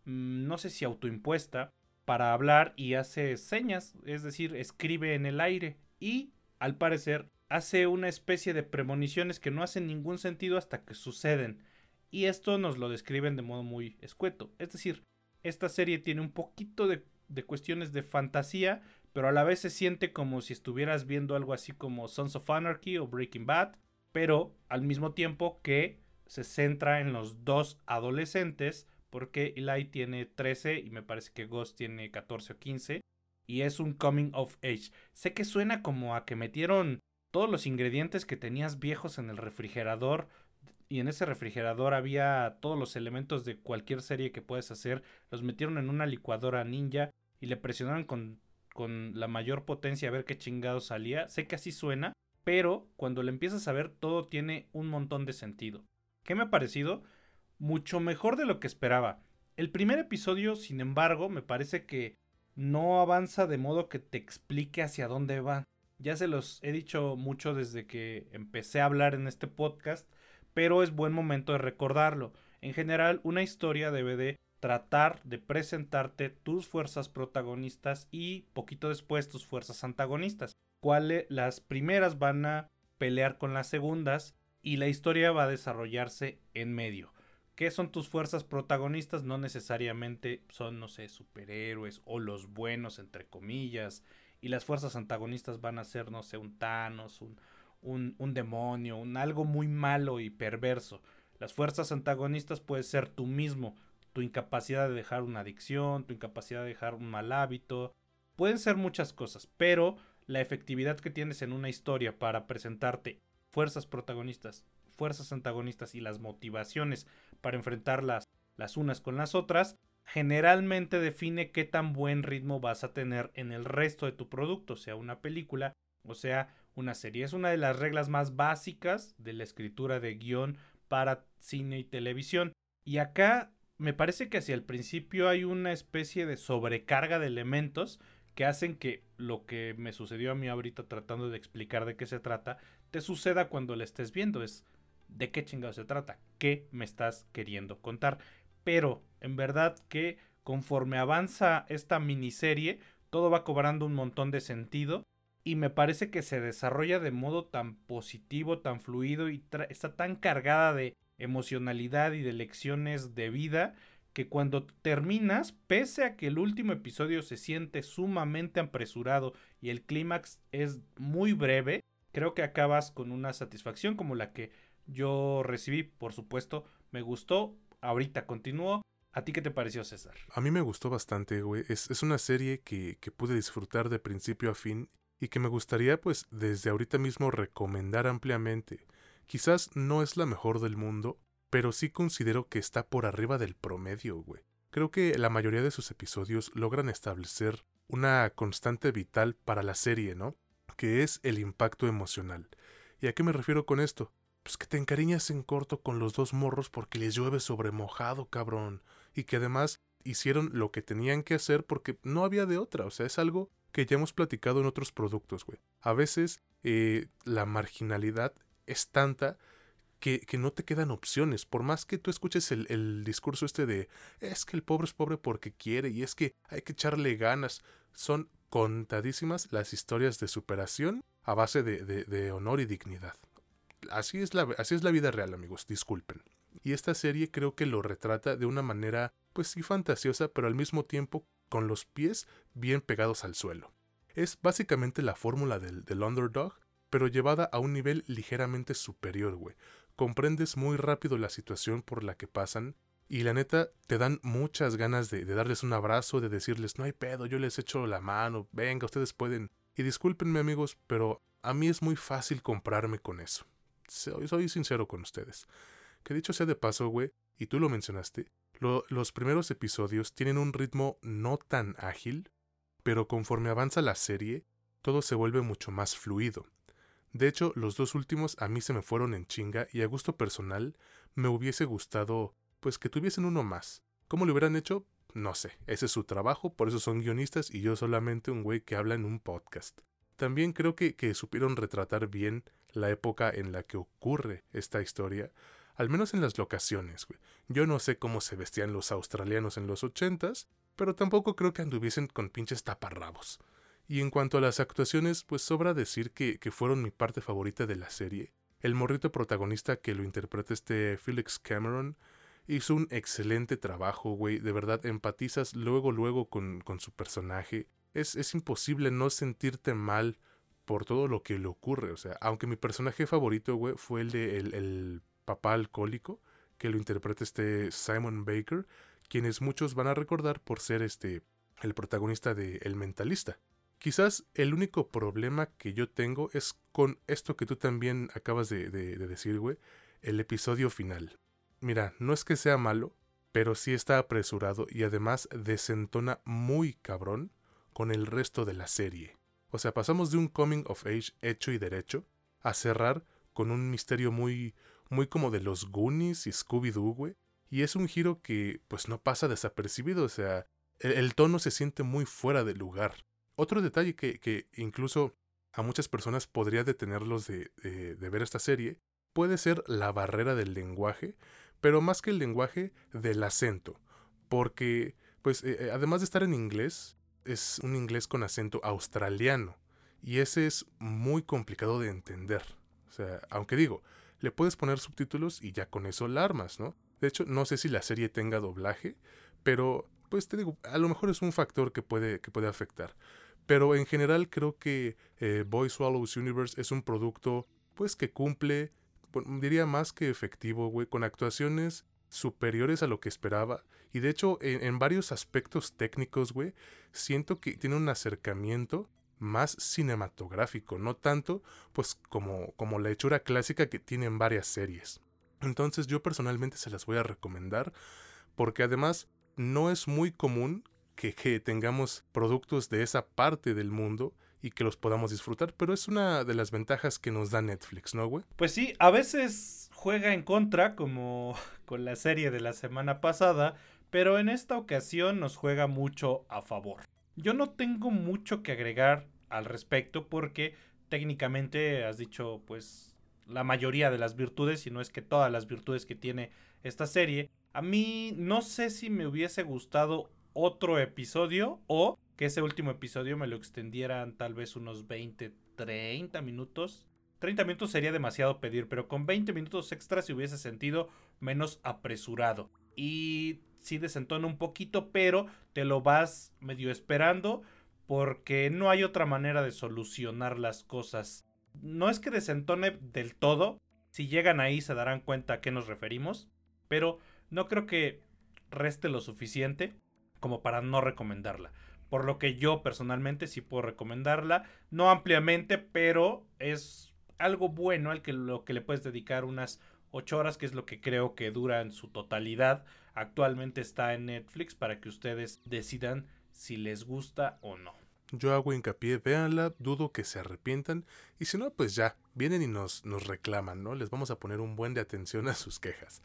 mm, no sé si autoimpuesta, para hablar y hace señas, es decir, escribe en el aire y, al parecer, hace una especie de premoniciones que no hacen ningún sentido hasta que suceden. Y esto nos lo describen de modo muy escueto. Es decir, esta serie tiene un poquito de, de cuestiones de fantasía, pero a la vez se siente como si estuvieras viendo algo así como Sons of Anarchy o Breaking Bad, pero al mismo tiempo que se centra en los dos adolescentes, porque Eli tiene 13 y me parece que Ghost tiene 14 o 15, y es un coming of age. Sé que suena como a que metieron todos los ingredientes que tenías viejos en el refrigerador, y en ese refrigerador había todos los elementos de cualquier serie que puedes hacer, los metieron en una licuadora ninja y le presionaron con, con la mayor potencia a ver qué chingado salía. Sé que así suena, pero cuando le empiezas a ver todo tiene un montón de sentido. ¿Qué me ha parecido? Mucho mejor de lo que esperaba. El primer episodio, sin embargo, me parece que no avanza de modo que te explique hacia dónde va. Ya se los he dicho mucho desde que empecé a hablar en este podcast pero es buen momento de recordarlo. En general, una historia debe de tratar de presentarte tus fuerzas protagonistas y poquito después tus fuerzas antagonistas. Cuáles las primeras van a pelear con las segundas y la historia va a desarrollarse en medio. ¿Qué son tus fuerzas protagonistas? No necesariamente son, no sé, superhéroes o los buenos, entre comillas. Y las fuerzas antagonistas van a ser, no sé, un Thanos, un, un, un demonio, un algo muy malo y perverso. Las fuerzas antagonistas puede ser tú mismo, tu incapacidad de dejar una adicción, tu incapacidad de dejar un mal hábito. Pueden ser muchas cosas, pero la efectividad que tienes en una historia para presentarte fuerzas protagonistas, fuerzas antagonistas y las motivaciones para enfrentarlas las unas con las otras, generalmente define qué tan buen ritmo vas a tener en el resto de tu producto, sea una película o sea una serie. Es una de las reglas más básicas de la escritura de guion para cine y televisión. Y acá me parece que hacia el principio hay una especie de sobrecarga de elementos que hacen que lo que me sucedió a mí ahorita tratando de explicar de qué se trata, te suceda cuando la estés viendo. Es de qué chingado se trata, qué me estás queriendo contar. Pero en verdad que conforme avanza esta miniserie, todo va cobrando un montón de sentido y me parece que se desarrolla de modo tan positivo, tan fluido y está tan cargada de emocionalidad y de lecciones de vida que cuando terminas, pese a que el último episodio se siente sumamente apresurado y el clímax es muy breve, creo que acabas con una satisfacción como la que yo recibí, por supuesto, me gustó, ahorita continúo. ¿A ti qué te pareció, César? A mí me gustó bastante, güey. Es, es una serie que, que pude disfrutar de principio a fin y que me gustaría pues desde ahorita mismo recomendar ampliamente. Quizás no es la mejor del mundo, pero sí considero que está por arriba del promedio, güey. Creo que la mayoría de sus episodios logran establecer una constante vital para la serie, ¿no? Que es el impacto emocional. ¿Y a qué me refiero con esto? Pues que te encariñas en corto con los dos morros porque les llueve sobre mojado, cabrón. Y que además hicieron lo que tenían que hacer porque no había de otra. O sea, es algo que ya hemos platicado en otros productos, güey. A veces eh, la marginalidad es tanta que, no te quedan opciones. Por más que tú escuches el, discurso este de es que el pobre es pobre porque quiere y es que hay que echarle ganas. Son contadísimas las historias de superación a base de honor y dignidad. Así es, la, así es la vida real, amigos, disculpen. Y esta serie creo que lo retrata de una manera, pues sí, fantasiosa, pero al mismo tiempo con los pies bien pegados al suelo. Es básicamente la fórmula del, del underdog, pero llevada a un nivel ligeramente superior, güey. Comprendes muy rápido la situación por la que pasan y la neta te dan muchas ganas de, darles un abrazo, de decirles, no hay pedo, yo les echo la mano, venga, ustedes pueden. Y discúlpenme amigos, pero a mí es muy fácil comprarme con eso. Soy sincero con ustedes. Que dicho sea de paso, güey, y tú lo mencionaste, los primeros episodios tienen un ritmo no tan ágil, pero conforme avanza la serie, todo se vuelve mucho más fluido. De hecho, los dos últimos a mí se me fueron en chinga y a gusto personal me hubiese gustado pues que tuviesen uno más. ¿Cómo lo hubieran hecho? no sé, ese es su trabajo, por eso son guionistas y yo solamente un güey que habla en un podcast. También creo que, que supieron retratar bien la época en la que ocurre esta historia, al menos en las locaciones, güey. Yo no sé cómo se vestían los australianos en los ochentas, pero tampoco creo que anduviesen con pinches taparrabos. Y en cuanto a las actuaciones, pues sobra decir que, que fueron mi parte favorita de la serie. El morrito protagonista que lo interpreta este Felix Cameron hizo un excelente trabajo, güey. De verdad, empatizas luego, luego con, con su personaje. Es, es imposible no sentirte mal por todo lo que le ocurre. O sea, aunque mi personaje favorito, güey, fue el de el, papá alcohólico, que lo interpreta este Simon Baker, quienes muchos van a recordar por ser este el protagonista de El Mentalista. Quizás el único problema que yo tengo es con esto que tú también acabas de, de decir, güey, el episodio final. Mira, no es que sea malo, pero sí está apresurado y además desentona muy cabrón con el resto de la serie. O sea, pasamos de un coming of age hecho y derecho a cerrar con un misterio muy, muy como de los Goonies y Scooby-Doo, güey. Y es un giro que, pues, no pasa desapercibido, o sea, el, tono se siente muy fuera de lugar. Otro detalle que, que incluso a muchas personas podría detenerlos de, de, ver esta serie puede ser la barrera del lenguaje, pero más que el lenguaje, del acento. Porque, pues, eh, eh, además de estar en inglés, es un inglés con acento australiano. Y ese es muy complicado de entender. O sea, aunque digo, le puedes poner subtítulos y ya con eso la armas, ¿no? De hecho, no sé si la serie tenga doblaje, pero pues te digo, a lo mejor es un factor que puede, que puede afectar. Pero en general creo que eh, Boy Swallows Universe es un producto pues que cumple, diría más que efectivo, güey, con actuaciones superiores a lo que esperaba. Y de hecho, en, varios aspectos técnicos, güey, siento que tiene un acercamiento más cinematográfico, no tanto pues como, como la hechura clásica que tienen varias series. Entonces yo personalmente se las voy a recomendar porque además no es muy común que, tengamos productos de esa parte del mundo y que los podamos disfrutar, pero es una de las ventajas que nos da Netflix, ¿no, güey? Pues sí, a veces juega en contra, como con la serie de la semana pasada, pero en esta ocasión nos juega mucho a favor. Yo no tengo mucho que agregar al respecto porque técnicamente has dicho pues la mayoría de las virtudes, si no es que todas las virtudes que tiene esta serie. A mí no sé si me hubiese gustado otro episodio o que ese último episodio me lo extendieran tal vez unos 20, 30 minutos 30 minutos sería demasiado pedir, pero con 20 minutos extra se hubiese sentido menos apresurado. Y sí desentona un poquito, pero te lo vas medio esperando porque no hay otra manera de solucionar las cosas. No es que desentone del todo, si llegan ahí se darán cuenta a qué nos referimos, pero no creo que reste lo suficiente como para no recomendarla. Por lo que yo personalmente sí puedo recomendarla, no ampliamente, pero es algo bueno al que lo que le puedes dedicar unas 8 horas, que es lo que creo que dura en su totalidad. Actualmente está en Netflix para que ustedes decidan si les gusta o no. Yo hago hincapié, véanla, dudo que se arrepientan y si no, pues ya, vienen y nos, nos reclaman, ¿no? Les vamos a poner un buen de atención a sus quejas.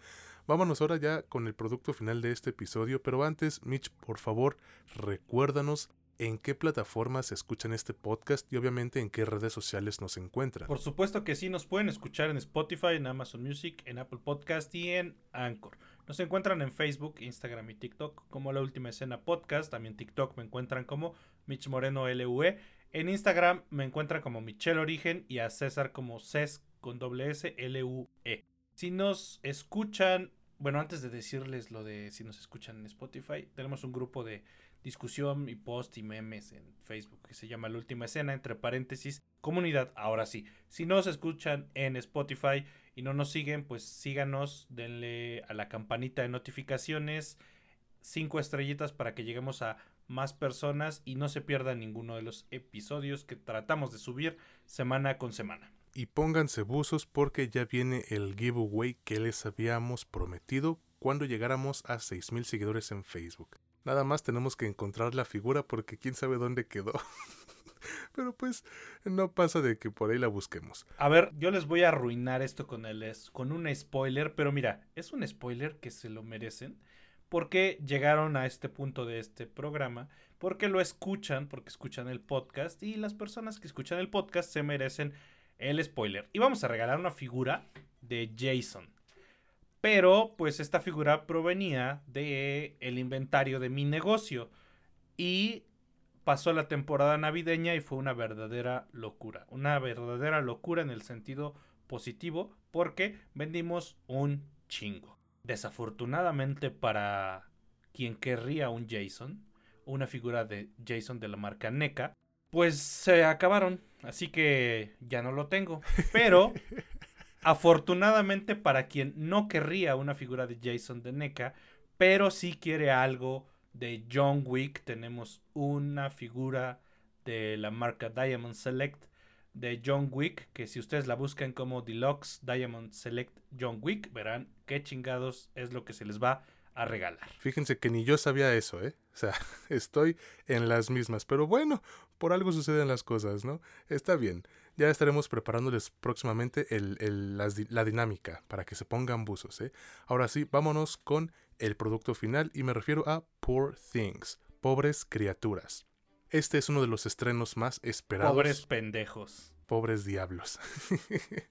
Vámonos ahora ya con el producto final de este episodio, pero antes, Mitch, por favor, recuérdanos en qué plataformas escuchan este podcast y obviamente en qué redes sociales nos encuentran. Por supuesto que sí, nos pueden escuchar en Spotify, en Amazon Music, en Apple Podcast y en Anchor. Nos encuentran en Facebook, Instagram y TikTok como La Última Escena Podcast. También TikTok me encuentran como Mitch Moreno LUE. En Instagram me encuentran como Michelle Origen y a César como Ces con doble S L U E. Si nos escuchan, bueno, antes de decirles lo de si nos escuchan en Spotify, tenemos un grupo de discusión y post y memes en Facebook que se llama La Última Escena, entre paréntesis, comunidad. Ahora sí, si no nos escuchan en Spotify y no nos siguen, pues síganos, denle a la campanita de notificaciones, cinco estrellitas para que lleguemos a más personas y no se pierdan ninguno de los episodios que tratamos de subir semana con semana. Y pónganse buzos porque ya viene el giveaway que les habíamos prometido cuando llegáramos a 6.000 seguidores en Facebook. Nada más tenemos que encontrar la figura porque quién sabe dónde quedó. Pero pues no pasa de que por ahí la busquemos. A ver, yo les voy a arruinar esto con el con un spoiler, pero mira, es un spoiler que se lo merecen por qué llegaron a este punto de este programa, porque lo escuchan, porque escuchan el podcast y las personas que escuchan el podcast se merecen el spoiler. Y vamos a regalar una figura de Jason. Pero pues esta figura provenía de el inventario de mi negocio y pasó la temporada navideña y fue una verdadera locura, una verdadera locura en el sentido positivo porque vendimos un chingo. Desafortunadamente para quien querría un Jason, una figura de Jason de la marca NECA, pues se acabaron, así que ya no lo tengo. Pero afortunadamente para quien no querría una figura de Jason de NECA, pero sí quiere algo de John Wick, tenemos una figura de la marca Diamond Select de John Wick, que si ustedes la buscan como Deluxe Diamond Select John Wick, verán qué chingados es lo que se les va a regalar. Fíjense que ni yo sabía eso, ¿eh? O sea, estoy en las mismas, pero bueno, por algo suceden las cosas, ¿no? Está bien. Ya estaremos preparándoles próximamente la, dinámica para que se pongan buzos, ¿eh? Ahora sí, vámonos con el producto final y me refiero a Poor Things, pobres criaturas. Este es uno de los estrenos más esperados. Pobres pendejos. Pobres diablos.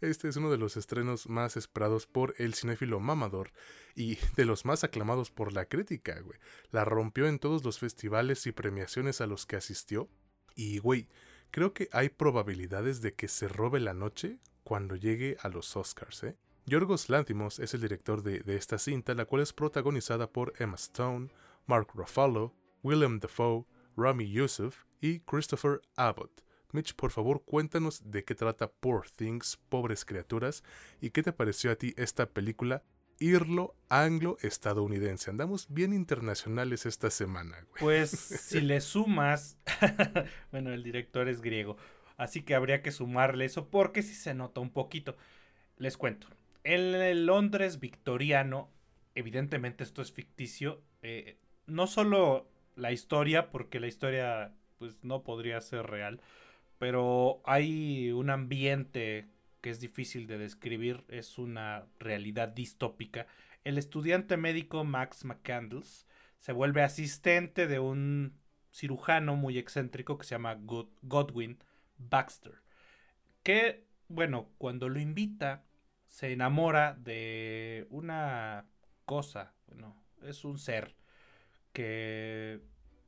Este es uno de los estrenos más esperados por el cinéfilo mamador y de los más aclamados por la crítica, güey. La rompió en todos los festivales y premiaciones a los que asistió. Y, güey, creo que hay probabilidades de que se robe la noche cuando llegue a los Oscars, ¿eh? Yorgos Lanthimos es el director de, esta cinta, la cual es protagonizada por Emma Stone, Mark Ruffalo, Willem Dafoe, Rami Youssef y Christopher Abbott. Mitch, por favor, cuéntanos de qué trata Poor Things, Pobres Criaturas, y qué te pareció a ti esta película irlo anglo-estadounidense. Andamos bien internacionales esta semana, güey. Pues si le sumas, bueno, el director es griego, así que habría que sumarle eso porque si se nota un poquito. Les cuento, en el Londres victoriano, evidentemente esto es ficticio, eh, no solo la historia, porque la historia pues no podría ser real, pero hay un ambiente que es difícil de describir, es una realidad distópica. El estudiante médico Max McCandles se vuelve asistente de un cirujano muy excéntrico que se llama Godwin Baxter, que, bueno, cuando lo invita, se enamora de una cosa, bueno, es un ser que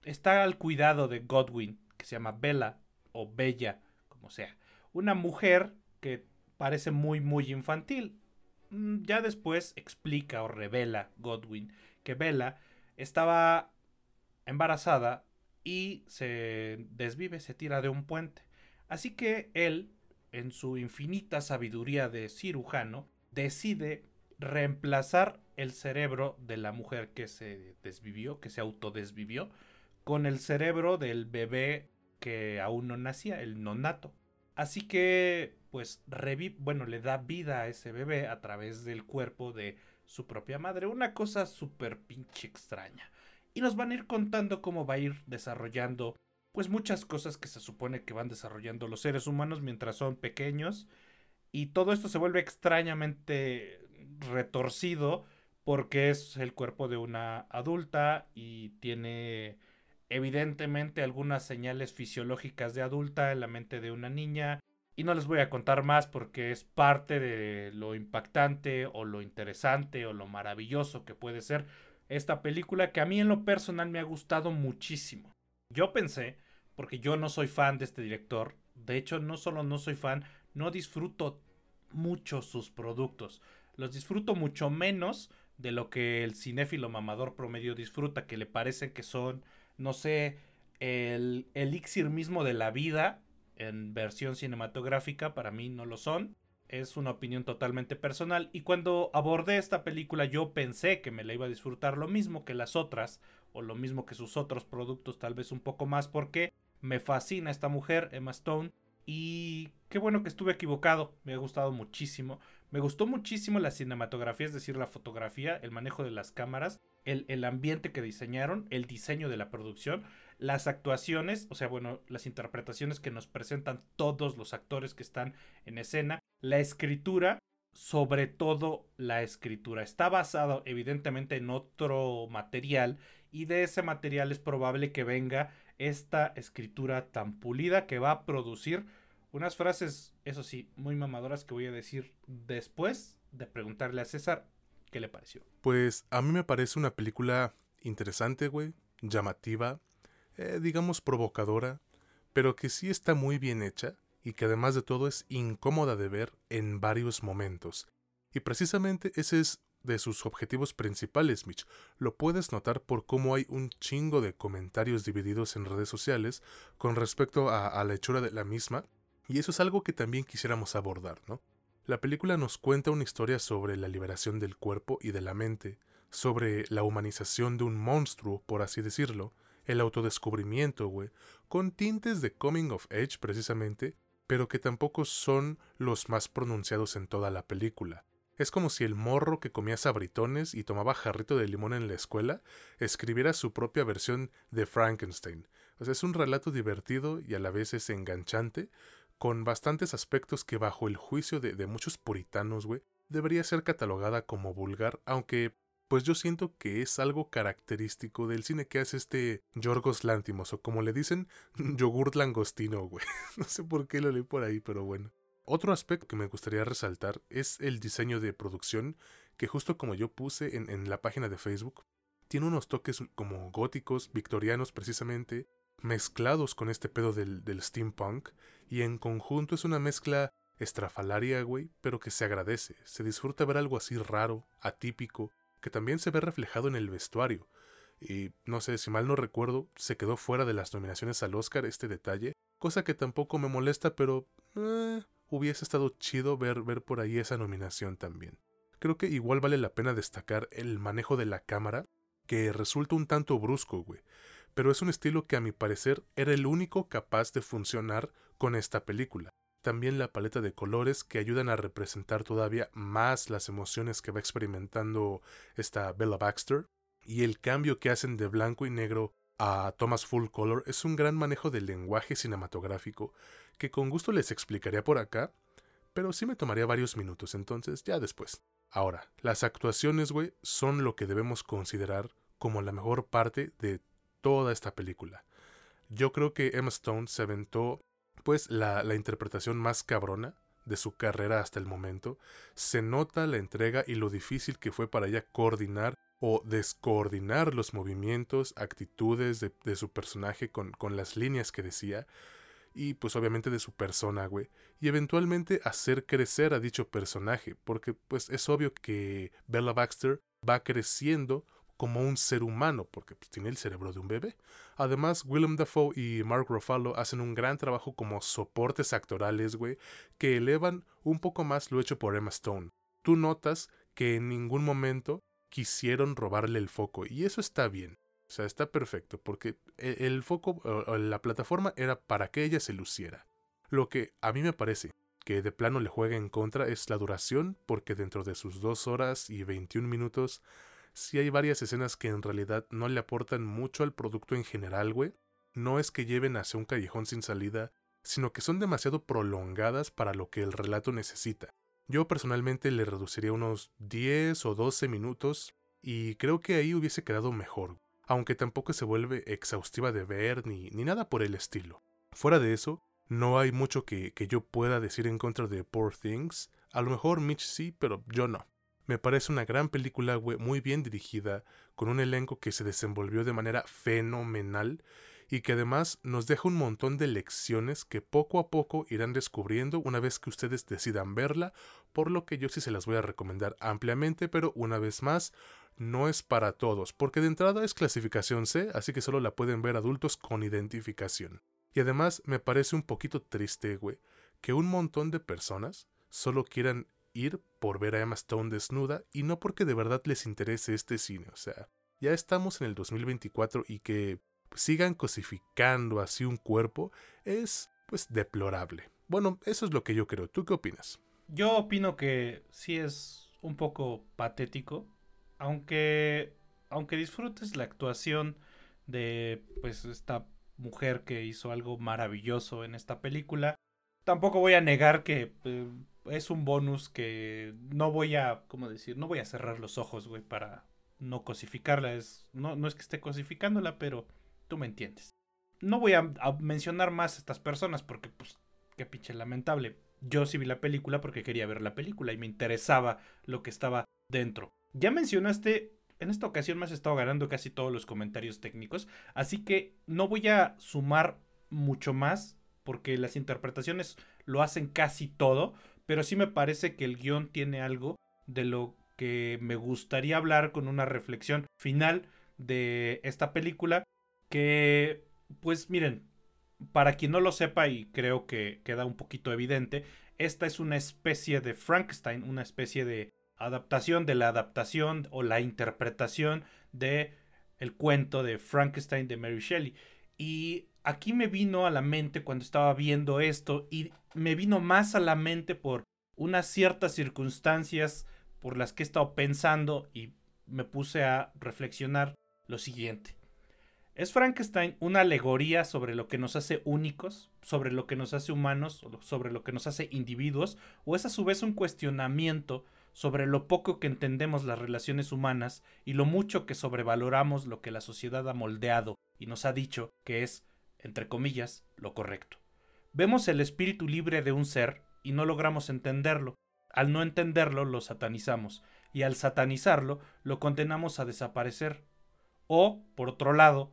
está al cuidado de Godwin, que se llama Bella o Bella, como sea. Una mujer que parece muy, muy infantil. Mm, ya después explica o revela Godwin que Bella estaba embarazada y se desvive, se tira de un puente. Así que él, en su infinita sabiduría de cirujano, decide reemplazar el cerebro de la mujer que se desvivió, que se autodesvivió, con el cerebro del bebé que aún no nacía, el nonato. Así que, pues, revive, bueno, le da vida a ese bebé a través del cuerpo de su propia madre. Una cosa súper pinche extraña. Y nos van a ir contando cómo va a ir desarrollando, pues, muchas cosas que se supone que van desarrollando los seres humanos mientras son pequeños. Y todo esto se vuelve extrañamente retorcido porque es el cuerpo de una adulta y tiene evidentemente algunas señales fisiológicas de adulta en la mente de una niña. Y no les voy a contar más porque es parte de lo impactante o lo interesante o lo maravilloso que puede ser esta película que a mí en lo personal me ha gustado muchísimo. Yo pensé, porque yo no soy fan de este director, de hecho no solo no soy fan, no disfruto mucho sus productos. Los disfruto mucho menos de lo que el cinéfilo mamador promedio disfruta, que le parece que son, no sé, el elixir mismo de la vida en versión cinematográfica, para mí no lo son. Es una opinión totalmente personal. Y cuando abordé esta película, yo pensé que me la iba a disfrutar lo mismo que las otras, o lo mismo que sus otros productos, tal vez un poco más, porque me fascina esta mujer, Emma Stone. Y qué bueno que estuve equivocado, me ha gustado muchísimo. Me gustó muchísimo la cinematografía, es decir, la fotografía, el manejo de las cámaras, el, el, ambiente que diseñaron, el diseño de la producción, las actuaciones, o sea, bueno, las interpretaciones que nos presentan todos los actores que están en escena, la escritura, sobre todo la escritura. Está basado evidentemente en otro material y de ese material es probable que venga esta escritura tan pulida que va a producir unas frases, eso sí, muy mamadoras que voy a decir después de preguntarle a César qué le pareció. Pues a mí me parece una película interesante, güey, llamativa, eh, digamos provocadora, pero que sí está muy bien hecha y que además de todo es incómoda de ver en varios momentos. Y precisamente ese es de sus objetivos principales, Mitch. Lo puedes notar por cómo hay un chingo de comentarios divididos en redes sociales con respecto a, a la hechura de la misma, y eso es algo que también quisiéramos abordar, ¿no? La película nos cuenta una historia sobre la liberación del cuerpo y de la mente, sobre la humanización de un monstruo, por así decirlo, el autodescubrimiento, güey, con tintes de coming of age precisamente, pero que tampoco son los más pronunciados en toda la película. Es como si el morro que comía sabritones y tomaba jarrito de limón en la escuela escribiera su propia versión de Frankenstein. O sea, es un relato divertido y a la vez es enganchante, con bastantes aspectos que bajo el juicio de, muchos puritanos, güey, debería ser catalogada como vulgar, aunque pues yo siento que es algo característico del cine que hace este Yorgos Lántimos, o como le dicen, yogurt langostino, güey. no sé por qué lo leí por ahí, pero bueno. Otro aspecto que me gustaría resaltar es el diseño de producción, que justo como yo puse en la página de Facebook, tiene unos toques como góticos, victorianos precisamente, mezclados con este pedo del, steampunk, y en conjunto es una mezcla estrafalaria, güey, pero que se agradece. Se disfruta ver algo así raro, atípico, que también se ve reflejado en el vestuario. Y no sé, si mal no recuerdo, se quedó fuera de las nominaciones al Oscar este detalle, cosa que tampoco me molesta, pero eh, hubiese estado chido ver, ver por ahí esa nominación también. Creo que igual vale la pena destacar el manejo de la cámara, que resulta un tanto brusco, güey, pero es un estilo que a mi parecer era el único capaz de funcionar con esta película también la paleta de colores que ayudan a representar todavía más las emociones que va experimentando esta Bella Baxter y el cambio que hacen de blanco y negro a Thomas Full Color es un gran manejo del lenguaje cinematográfico que con gusto les explicaría por acá, pero sí me tomaría varios minutos, entonces ya después. Ahora, las actuaciones, güey, son lo que debemos considerar como la mejor parte de toda esta película. Yo creo que Emma Stone se aventó pues la, interpretación más cabrona de su carrera hasta el momento, se nota la entrega y lo difícil que fue para ella coordinar o descoordinar los movimientos, actitudes de, de su personaje con, con, las líneas que decía y pues obviamente de su persona, güey, y eventualmente hacer crecer a dicho personaje, porque pues es obvio que Bella Baxter va creciendo como un ser humano, porque pues, tiene el cerebro de un bebé. Además, Willem Dafoe y Mark Ruffalo hacen un gran trabajo como soportes actorales, güey, que elevan un poco más lo hecho por Emma Stone. Tú notas que en ningún momento quisieron robarle el foco, y eso está bien. O sea, está perfecto, porque e, el foco, la plataforma era para que ella se luciera. Lo que a mí me parece que de plano le juega en contra es la duración, porque dentro de sus 2 horas y 21 minutos si hay varias escenas que en realidad no le aportan mucho al producto en general, güey. No es que lleven hacia un callejón sin salida, sino que son demasiado prolongadas para lo que el relato necesita. Yo personalmente le reduciría unos 10 o 12 minutos y creo que ahí hubiese quedado mejor, aunque tampoco se vuelve exhaustiva de ver ni, ni nada por el estilo. Fuera de eso, no hay mucho que, que yo pueda decir en contra de Poor Things. A lo mejor Mitch sí, pero yo no. Me parece una gran película, güey, muy bien dirigida, con un elenco que se desenvolvió de manera fenomenal y que además nos deja un montón de lecciones que poco a poco irán descubriendo una vez que ustedes decidan verla, por lo que yo sí se las voy a recomendar ampliamente, pero una vez más, no es para todos, porque de entrada es clasificación C, así que solo la pueden ver adultos con identificación. Y además me parece un poquito triste, güey, que un montón de personas solo quieran ir por ver a Emma Stone desnuda y no porque de verdad les interese este cine. O sea, ya estamos en el 2024 y que sigan cosificando así un cuerpo es pues deplorable. Bueno, eso es lo que yo creo. ¿Tú qué opinas? Yo opino que sí es un poco patético, aunque aunque disfrutes la actuación de pues esta mujer que hizo algo maravilloso en esta película, tampoco voy a negar que eh, es un bonus que no voy a, ¿cómo decir? No voy a cerrar los ojos, güey, para no cosificarla. Es, no, no es que esté cosificándola, pero tú me entiendes. No voy a, mencionar más a estas personas porque, pues, qué pinche lamentable. Yo sí vi la película porque quería ver la película y me interesaba lo que estaba dentro. Ya mencionaste, en esta ocasión me has estado ganando casi todos los comentarios técnicos, así que no voy a sumar mucho más porque las interpretaciones lo hacen casi todo, pero sí me parece que el guion tiene algo de lo que me gustaría hablar con una reflexión final de esta película que pues miren para quien no lo sepa y creo que queda un poquito evidente esta es una especie de Frankenstein una especie de adaptación de la adaptación o la interpretación de el cuento de Frankenstein de Mary Shelley. Y aquí me vino a la mente cuando estaba viendo esto y me vino más a la mente por unas ciertas circunstancias por las que he estado pensando y me puse a reflexionar lo siguiente. ¿Es Frankenstein una alegoría sobre lo que nos hace únicos, sobre lo que nos hace humanos, sobre lo que nos hace individuos? ¿O es a su vez un cuestionamiento sobre lo poco que entendemos las relaciones humanas y lo mucho que sobrevaloramos lo que la sociedad ha moldeado y nos ha dicho que es, entre comillas, lo correcto? Vemos el espíritu libre de un ser y no logramos entenderlo, al no entenderlo lo satanizamos y al satanizarlo lo condenamos a desaparecer. O, por otro lado,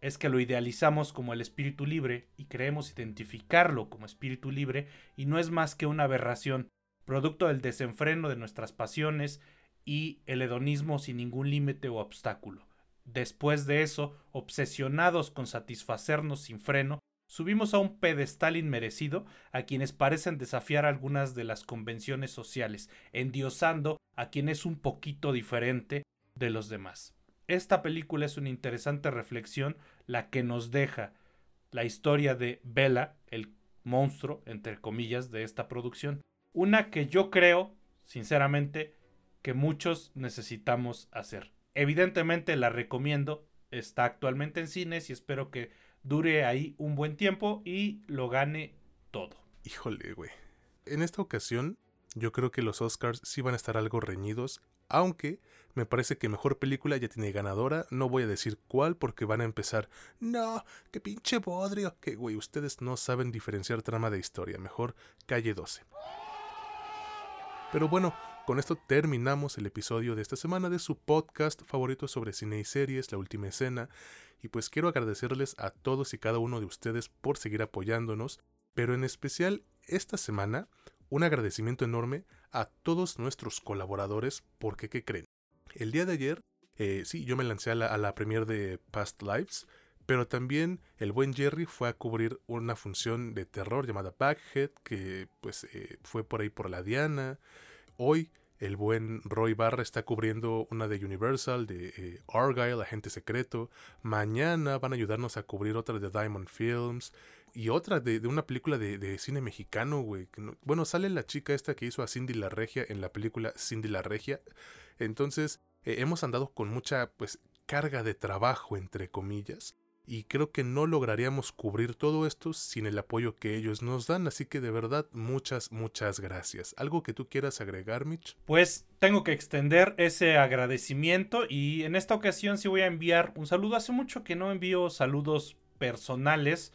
es que lo idealizamos como el espíritu libre y creemos identificarlo como espíritu libre y no es más que una aberración, producto del desenfreno de nuestras pasiones y el hedonismo sin ningún límite o obstáculo. Después de eso, obsesionados con satisfacernos sin freno, subimos a un pedestal inmerecido a quienes parecen desafiar algunas de las convenciones sociales, endiosando a quien es un poquito diferente de los demás. Esta película es una interesante reflexión la que nos deja la historia de Bella, el monstruo, entre comillas, de esta producción. Una que yo creo, sinceramente, que muchos necesitamos hacer. Evidentemente la recomiendo, está actualmente en cines y espero que dure ahí un buen tiempo y lo gane todo. Híjole, güey. En esta ocasión, yo creo que los Oscars sí van a estar algo reñidos, aunque me parece que mejor película ya tiene ganadora. No voy a decir cuál porque van a empezar. No, qué pinche bodrio. Que, güey, ustedes no saben diferenciar trama de historia. Mejor calle 12. Pero bueno, con esto terminamos el episodio de esta semana de su podcast favorito sobre cine y series, La Última Escena. Y pues quiero agradecerles a todos y cada uno de ustedes por seguir apoyándonos, pero en especial esta semana un agradecimiento enorme a todos nuestros colaboradores porque, ¿qué creen? El día de ayer, eh, sí, yo me lancé a la, a de Past Lives, pero también el buen Jerry fue a cubrir una función de terror llamada Backhead, que pues eh, fue por ahí por la Diana. Hoy el buen Roy Barra está cubriendo una de Universal, de eh, Argyle, Agente Secreto. Mañana van a ayudarnos a cubrir otra de Diamond Films. Y otra de, una película de, cine mexicano, güey. bueno, sale la chica esta que hizo a Cindy la Regia en la película Cindy la Regia. Entonces, eh, hemos andado con mucha, pues, carga de trabajo, entre comillas y creo que no lograríamos cubrir todo esto sin el apoyo que ellos nos dan, así que de verdad muchas, muchas gracias. ¿Algo que tú quieras agregar, Mitch? Pues tengo que extender ese agradecimiento y en esta ocasión sí voy a enviar un saludo. Hace mucho que no envío saludos personales.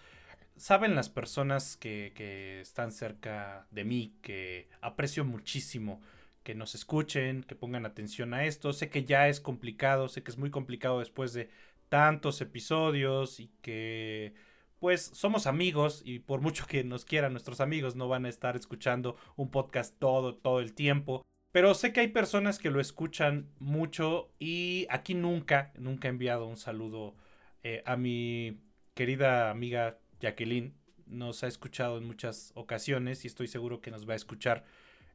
Saben las personas que, que están cerca de mí, que aprecio muchísimo que nos escuchen, que pongan atención a esto. Sé que ya es complicado, sé que es muy complicado después de tantos episodios y que pues somos amigos y por mucho que nos quieran nuestros amigos no van a estar escuchando un podcast todo todo el tiempo. Pero sé que hay personas que lo escuchan mucho y aquí nunca, nunca he enviado un saludo eh, a mi querida amiga Jacqueline. Nos ha escuchado en muchas ocasiones y estoy seguro que nos va a escuchar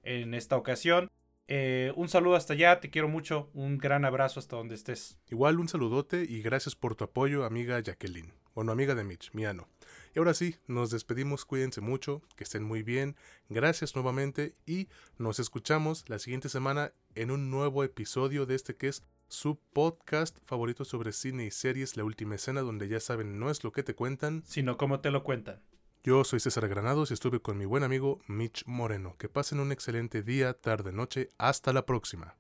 en esta ocasión. Eh, un saludo hasta allá, te quiero mucho, un gran abrazo hasta donde estés. Igual un saludote y gracias por tu apoyo, amiga Jacqueline. Bueno, amiga de Mitch, Miano. Y ahora sí, nos despedimos, cuídense mucho, que estén muy bien, gracias nuevamente y nos escuchamos la siguiente semana en un nuevo episodio de este que es su podcast favorito sobre cine y series, La Última Escena, donde ya saben no es lo que te cuentan, sino cómo te lo cuentan. Yo soy César Granados y estuve con mi buen amigo Mitch Moreno. Que pasen un excelente día, tarde, noche. Hasta la próxima.